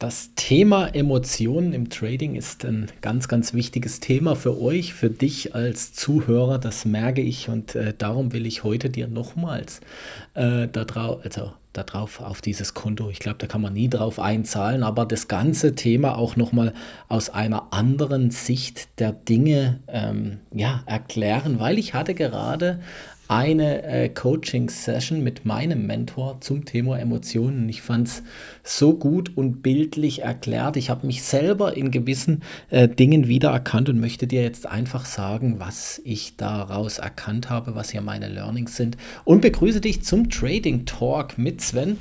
Das Thema Emotionen im Trading ist ein ganz, ganz wichtiges Thema für euch, für dich als Zuhörer. Das merke ich und äh, darum will ich heute dir nochmals äh, darauf, also darauf auf dieses Konto. Ich glaube, da kann man nie drauf einzahlen, aber das ganze Thema auch nochmal aus einer anderen Sicht der Dinge ähm, ja, erklären, weil ich hatte gerade eine äh, Coaching-Session mit meinem Mentor zum Thema Emotionen. Ich fand es so gut und bildlich erklärt. Ich habe mich selber in gewissen äh, Dingen wiedererkannt und möchte dir jetzt einfach sagen, was ich daraus erkannt habe, was hier meine Learnings sind. Und begrüße dich zum Trading Talk mit Sven.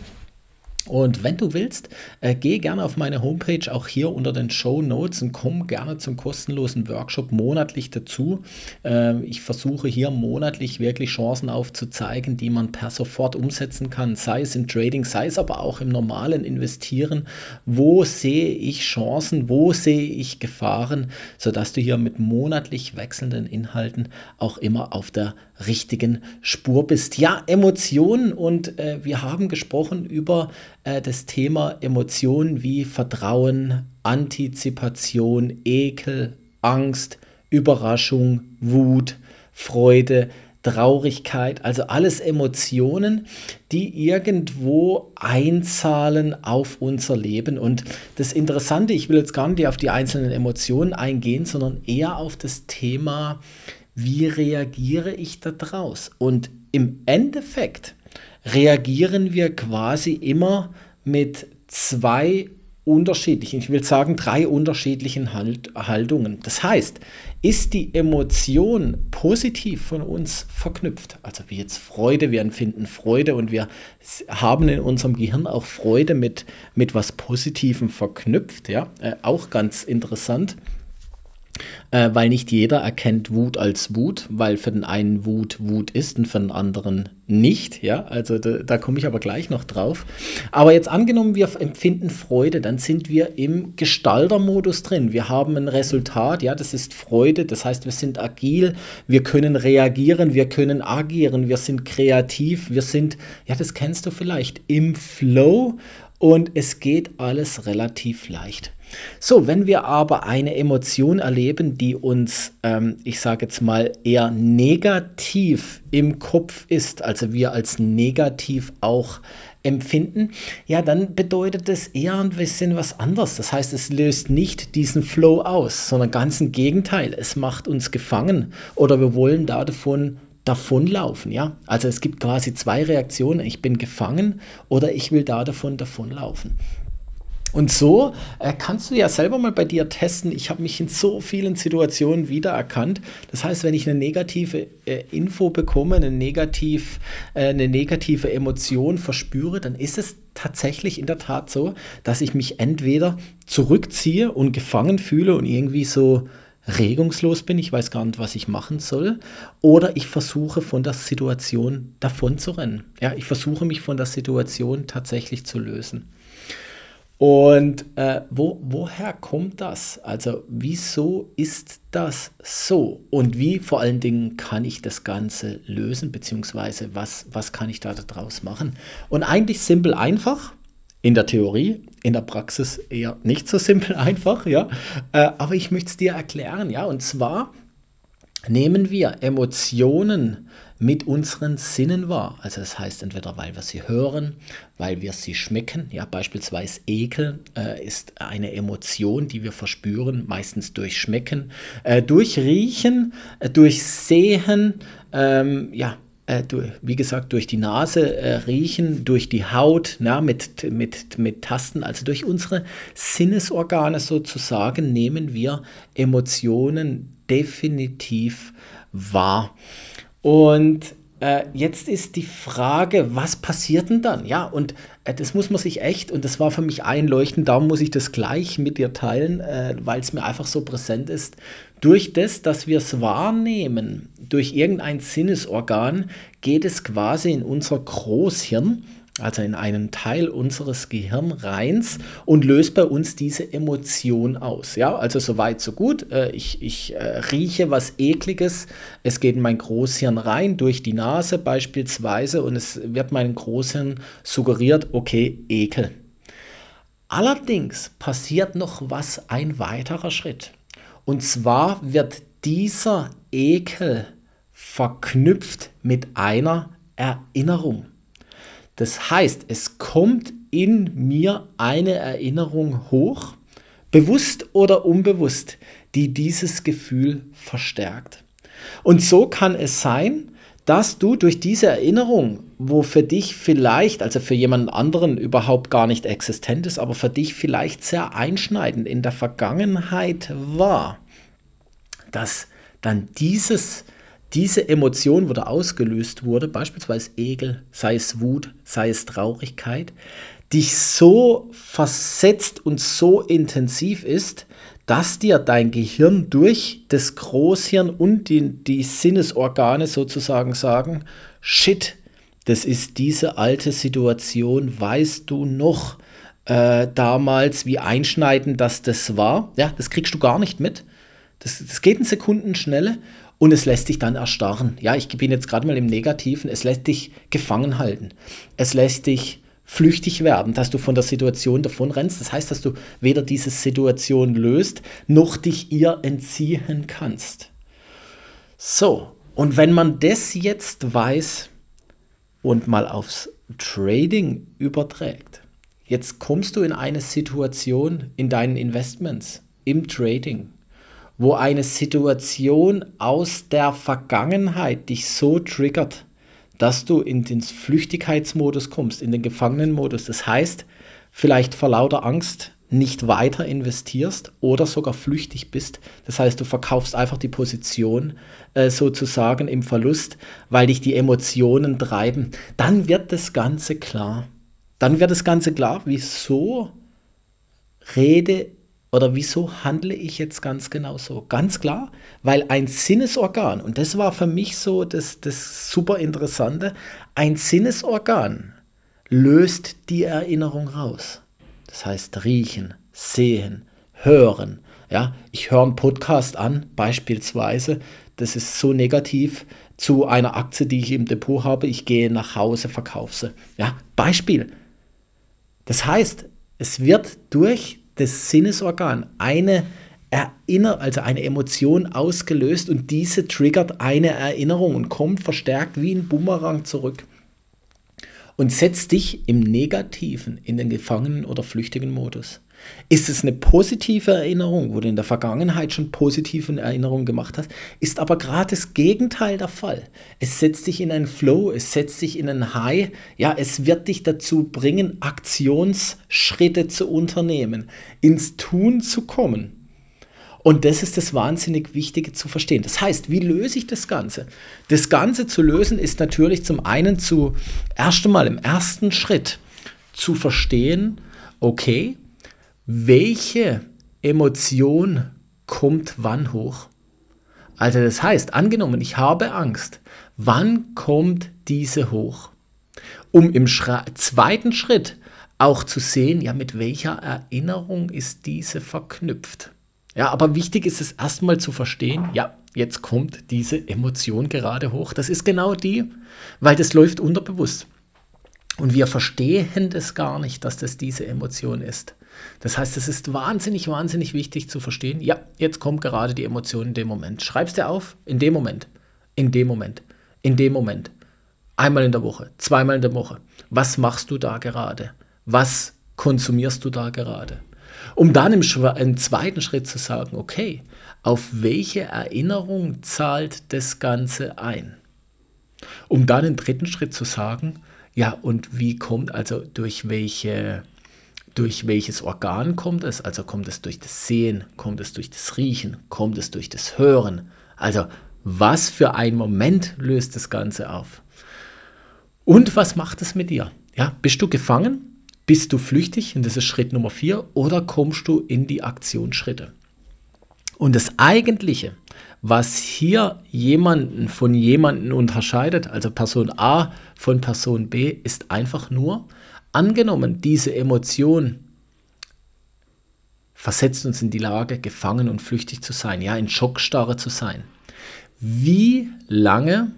Und wenn du willst, äh, geh gerne auf meine Homepage, auch hier unter den Show Notes und komm gerne zum kostenlosen Workshop monatlich dazu. Äh, ich versuche hier monatlich wirklich Chancen aufzuzeigen, die man per sofort umsetzen kann, sei es im Trading, sei es aber auch im normalen Investieren. Wo sehe ich Chancen, wo sehe ich Gefahren, sodass du hier mit monatlich wechselnden Inhalten auch immer auf der richtigen Spur bist. Ja, Emotionen und äh, wir haben gesprochen über äh, das Thema Emotionen wie Vertrauen, Antizipation, Ekel, Angst, Überraschung, Wut, Freude, Traurigkeit, also alles Emotionen, die irgendwo einzahlen auf unser Leben. Und das Interessante, ich will jetzt gar nicht auf die einzelnen Emotionen eingehen, sondern eher auf das Thema, wie reagiere ich da draus? Und im Endeffekt reagieren wir quasi immer mit zwei unterschiedlichen, ich will sagen drei unterschiedlichen halt Haltungen. Das heißt, ist die Emotion positiv von uns verknüpft, also wie jetzt Freude, wir empfinden Freude und wir haben in unserem Gehirn auch Freude mit, mit was Positivem verknüpft, ja, äh, auch ganz interessant äh, weil nicht jeder erkennt Wut als Wut, weil für den einen Wut Wut ist und für den anderen nicht. Ja, also da, da komme ich aber gleich noch drauf. Aber jetzt angenommen, wir empfinden Freude, dann sind wir im Gestaltermodus drin. Wir haben ein Resultat, ja, das ist Freude, das heißt, wir sind agil, wir können reagieren, wir können agieren, wir sind kreativ, wir sind, ja, das kennst du vielleicht, im Flow und es geht alles relativ leicht. So, wenn wir aber eine Emotion erleben, die uns, ähm, ich sage jetzt mal, eher negativ im Kopf ist, also wir als negativ auch empfinden, ja, dann bedeutet das eher ein bisschen was anderes. Das heißt, es löst nicht diesen Flow aus, sondern ganz im Gegenteil. Es macht uns gefangen oder wir wollen da davon davonlaufen, ja. Also es gibt quasi zwei Reaktionen. Ich bin gefangen oder ich will da davon davonlaufen. Und so äh, kannst du ja selber mal bei dir testen. Ich habe mich in so vielen Situationen wiedererkannt. Das heißt, wenn ich eine negative äh, Info bekomme, eine, negativ, äh, eine negative Emotion verspüre, dann ist es tatsächlich in der Tat so, dass ich mich entweder zurückziehe und gefangen fühle und irgendwie so regungslos bin, ich weiß gar nicht, was ich machen soll, oder ich versuche von der Situation davon zu rennen. Ja, ich versuche mich von der Situation tatsächlich zu lösen. Und äh, wo, woher kommt das? Also wieso ist das so? Und wie vor allen Dingen kann ich das Ganze lösen, beziehungsweise was, was kann ich da daraus machen? Und eigentlich simpel einfach, in der Theorie, in der Praxis eher nicht so simpel einfach, ja. Äh, aber ich möchte es dir erklären, ja. Und zwar nehmen wir Emotionen mit unseren Sinnen wahr. Also das heißt entweder, weil wir sie hören, weil wir sie schmecken. Ja, beispielsweise Ekel äh, ist eine Emotion, die wir verspüren, meistens durch Schmecken, äh, durch Riechen, äh, durch Sehen, ähm, ja, äh, wie gesagt, durch die Nase äh, riechen, durch die Haut, na, mit, mit, mit Tasten, also durch unsere Sinnesorgane sozusagen, nehmen wir Emotionen definitiv wahr. Und äh, jetzt ist die Frage, was passiert denn dann? Ja, und äh, das muss man sich echt, und das war für mich einleuchtend, darum muss ich das gleich mit dir teilen, äh, weil es mir einfach so präsent ist. Durch das, dass wir es wahrnehmen, durch irgendein Sinnesorgan, geht es quasi in unser Großhirn also in einen Teil unseres Gehirnreins und löst bei uns diese Emotion aus. Ja, also so weit, so gut. Äh, ich, ich äh, rieche was Ekliges. Es geht in mein Großhirn rein, durch die Nase beispielsweise, und es wird meinem Großhirn suggeriert, okay, Ekel. Allerdings passiert noch was ein weiterer Schritt. Und zwar wird dieser Ekel verknüpft mit einer Erinnerung. Das heißt, es kommt in mir eine Erinnerung hoch, bewusst oder unbewusst, die dieses Gefühl verstärkt. Und so kann es sein, dass du durch diese Erinnerung, wo für dich vielleicht, also für jemanden anderen überhaupt gar nicht existent ist, aber für dich vielleicht sehr einschneidend in der Vergangenheit war, dass dann dieses, diese Emotion, wo da ausgelöst wurde, beispielsweise Ekel, sei es Wut, sei es Traurigkeit, dich so versetzt und so intensiv ist, dass dir dein Gehirn durch das Großhirn und die, die Sinnesorgane sozusagen sagen, shit, das ist diese alte Situation, weißt du noch äh, damals, wie einschneidend das das war? Ja, das kriegst du gar nicht mit. Das, das geht in Sekundenschnelle und es lässt dich dann erstarren. Ja, ich bin jetzt gerade mal im Negativen. Es lässt dich gefangen halten. Es lässt dich flüchtig werden, dass du von der Situation davon rennst. Das heißt, dass du weder diese Situation löst, noch dich ihr entziehen kannst. So, und wenn man das jetzt weiß und mal aufs Trading überträgt, jetzt kommst du in eine Situation in deinen Investments, im Trading, wo eine Situation aus der Vergangenheit dich so triggert, dass du in den Flüchtigkeitsmodus kommst, in den Gefangenenmodus. Das heißt, vielleicht vor lauter Angst nicht weiter investierst oder sogar flüchtig bist. Das heißt, du verkaufst einfach die Position äh, sozusagen im Verlust, weil dich die Emotionen treiben. Dann wird das Ganze klar. Dann wird das Ganze klar, wieso rede oder wieso handle ich jetzt ganz genau so? Ganz klar, weil ein Sinnesorgan, und das war für mich so das, das super Interessante, ein Sinnesorgan löst die Erinnerung raus. Das heißt riechen, sehen, hören. Ja, ich höre einen Podcast an, beispielsweise, das ist so negativ zu einer Aktie, die ich im Depot habe, ich gehe nach Hause, verkaufe sie. Ja, Beispiel. Das heißt, es wird durch das Sinnesorgan eine Erinner also eine Emotion ausgelöst und diese triggert eine Erinnerung und kommt verstärkt wie ein Bumerang zurück und setzt dich im Negativen in den Gefangenen- oder flüchtigen Modus. Ist es eine positive Erinnerung, wo du in der Vergangenheit schon positive Erinnerungen gemacht hast, ist aber gerade das Gegenteil der Fall. Es setzt dich in einen Flow, es setzt dich in einen High, ja, es wird dich dazu bringen, Aktionsschritte zu unternehmen, ins Tun zu kommen. Und das ist das wahnsinnig Wichtige zu verstehen. Das heißt, wie löse ich das Ganze? Das Ganze zu lösen ist natürlich zum einen zu erst einmal im ersten Schritt zu verstehen, okay, welche Emotion kommt wann hoch? Also das heißt, angenommen, ich habe Angst, wann kommt diese hoch? Um im Schra zweiten Schritt auch zu sehen, ja, mit welcher Erinnerung ist diese verknüpft. Ja, aber wichtig ist es erstmal zu verstehen, ja, jetzt kommt diese Emotion gerade hoch. Das ist genau die, weil das läuft unterbewusst. Und wir verstehen das gar nicht, dass das diese Emotion ist. Das heißt, es ist wahnsinnig, wahnsinnig wichtig zu verstehen, ja, jetzt kommt gerade die Emotion in dem Moment. Schreib's dir auf, in dem Moment, in dem Moment, in dem Moment. Einmal in der Woche, zweimal in der Woche. Was machst du da gerade? Was konsumierst du da gerade? Um dann im, im zweiten Schritt zu sagen, okay, auf welche Erinnerung zahlt das Ganze ein? Um dann im dritten Schritt zu sagen, ja, und wie kommt, also durch welche durch welches Organ kommt es? Also kommt es durch das Sehen, kommt es durch das Riechen, kommt es durch das Hören? Also was für ein Moment löst das Ganze auf? Und was macht es mit dir? Ja, bist du gefangen? Bist du flüchtig? Und das ist Schritt Nummer vier. Oder kommst du in die Aktionsschritte? Und das Eigentliche, was hier jemanden von jemanden unterscheidet, also Person A von Person B, ist einfach nur, Angenommen, diese Emotion versetzt uns in die Lage, gefangen und flüchtig zu sein, ja, in Schockstarre zu sein. Wie lange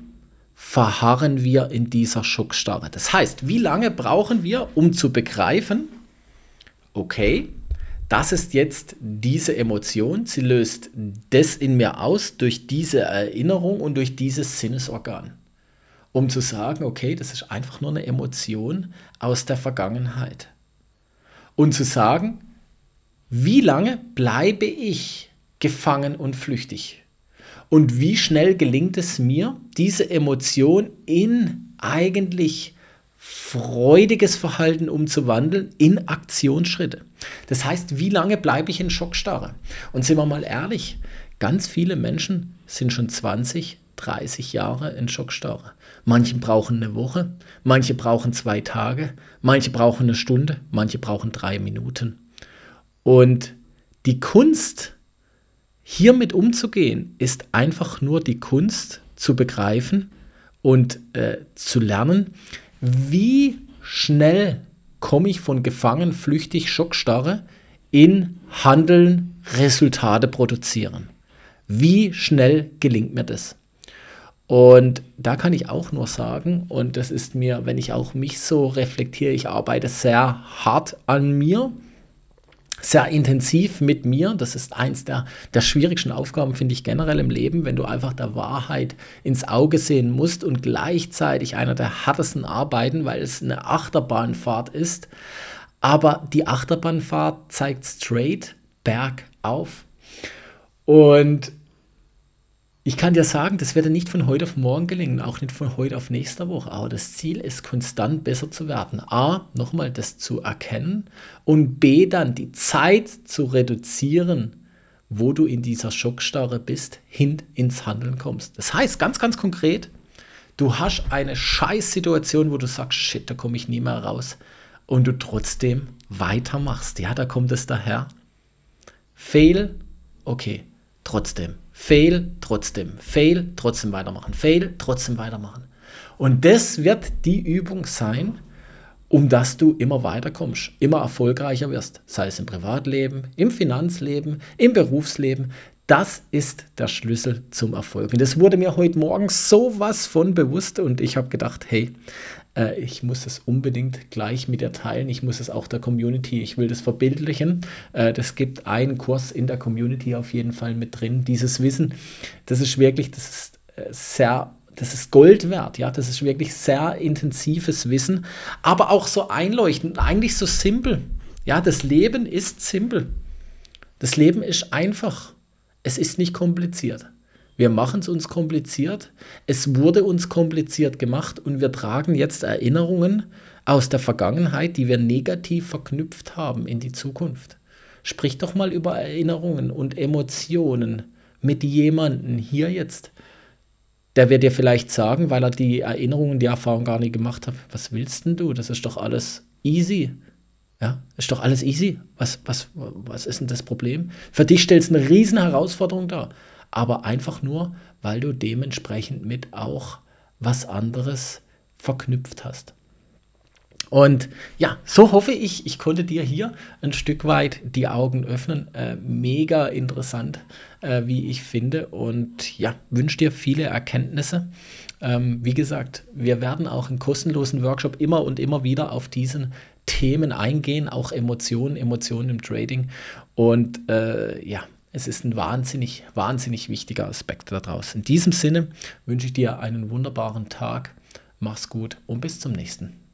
verharren wir in dieser Schockstarre? Das heißt, wie lange brauchen wir, um zu begreifen, okay, das ist jetzt diese Emotion, sie löst das in mir aus durch diese Erinnerung und durch dieses Sinnesorgan. Um zu sagen, okay, das ist einfach nur eine Emotion aus der Vergangenheit. Und zu sagen, wie lange bleibe ich gefangen und flüchtig? Und wie schnell gelingt es mir, diese Emotion in eigentlich freudiges Verhalten umzuwandeln in Aktionsschritte. Das heißt, wie lange bleibe ich in Schockstarre? Und sind wir mal ehrlich, ganz viele Menschen sind schon 20, 30 Jahre in Schockstarre. Manche brauchen eine Woche, manche brauchen zwei Tage, manche brauchen eine Stunde, manche brauchen drei Minuten. Und die Kunst, hiermit umzugehen, ist einfach nur die Kunst zu begreifen und äh, zu lernen, wie schnell komme ich von gefangen, flüchtig, Schockstarre in Handeln, Resultate produzieren. Wie schnell gelingt mir das? Und da kann ich auch nur sagen, und das ist mir, wenn ich auch mich so reflektiere, ich arbeite sehr hart an mir, sehr intensiv mit mir. Das ist eins der, der schwierigsten Aufgaben, finde ich generell im Leben, wenn du einfach der Wahrheit ins Auge sehen musst und gleichzeitig einer der härtesten Arbeiten, weil es eine Achterbahnfahrt ist. Aber die Achterbahnfahrt zeigt straight bergauf. Und ich kann dir sagen, das wird nicht von heute auf morgen gelingen, auch nicht von heute auf nächste Woche. Aber das Ziel ist, konstant besser zu werden. A, nochmal das zu erkennen und B, dann die Zeit zu reduzieren, wo du in dieser Schockstarre bist, hin ins Handeln kommst. Das heißt ganz, ganz konkret, du hast eine Scheißsituation, wo du sagst, shit, da komme ich nie mehr raus. Und du trotzdem weitermachst. Ja, da kommt es daher. Fail, okay, trotzdem Fail, trotzdem. Fail, trotzdem weitermachen. Fail, trotzdem weitermachen. Und das wird die Übung sein, um dass du immer weiterkommst, immer erfolgreicher wirst, sei es im Privatleben, im Finanzleben, im Berufsleben. Das ist der Schlüssel zum Erfolg. Und das wurde mir heute Morgen so was von bewusst und ich habe gedacht, hey, äh, ich muss es unbedingt gleich mit dir teilen. Ich muss es auch der Community, ich will das verbildlichen. Äh, das gibt einen Kurs in der Community auf jeden Fall mit drin. Dieses Wissen, das ist wirklich, das ist äh, sehr das ist Gold wert, ja, das ist wirklich sehr intensives Wissen, aber auch so einleuchtend, eigentlich so simpel. Ja, das Leben ist simpel. Das Leben ist einfach. Es ist nicht kompliziert. Wir machen es uns kompliziert. Es wurde uns kompliziert gemacht und wir tragen jetzt Erinnerungen aus der Vergangenheit, die wir negativ verknüpft haben in die Zukunft. Sprich doch mal über Erinnerungen und Emotionen mit jemandem hier jetzt. Der wird dir vielleicht sagen, weil er die Erinnerungen, die Erfahrung gar nicht gemacht hat, was willst denn du? Das ist doch alles easy. Ja, ist doch alles easy. Was, was, was ist denn das Problem? Für dich stellt es eine riesen Herausforderung dar aber einfach nur, weil du dementsprechend mit auch was anderes verknüpft hast. Und ja, so hoffe ich, ich konnte dir hier ein Stück weit die Augen öffnen. Äh, mega interessant, äh, wie ich finde. Und ja, wünsche dir viele Erkenntnisse. Ähm, wie gesagt, wir werden auch im kostenlosen Workshop immer und immer wieder auf diesen Themen eingehen, auch Emotionen, Emotionen im Trading. Und äh, ja, es ist ein wahnsinnig, wahnsinnig wichtiger Aspekt daraus. In diesem Sinne wünsche ich dir einen wunderbaren Tag. Mach's gut und bis zum nächsten.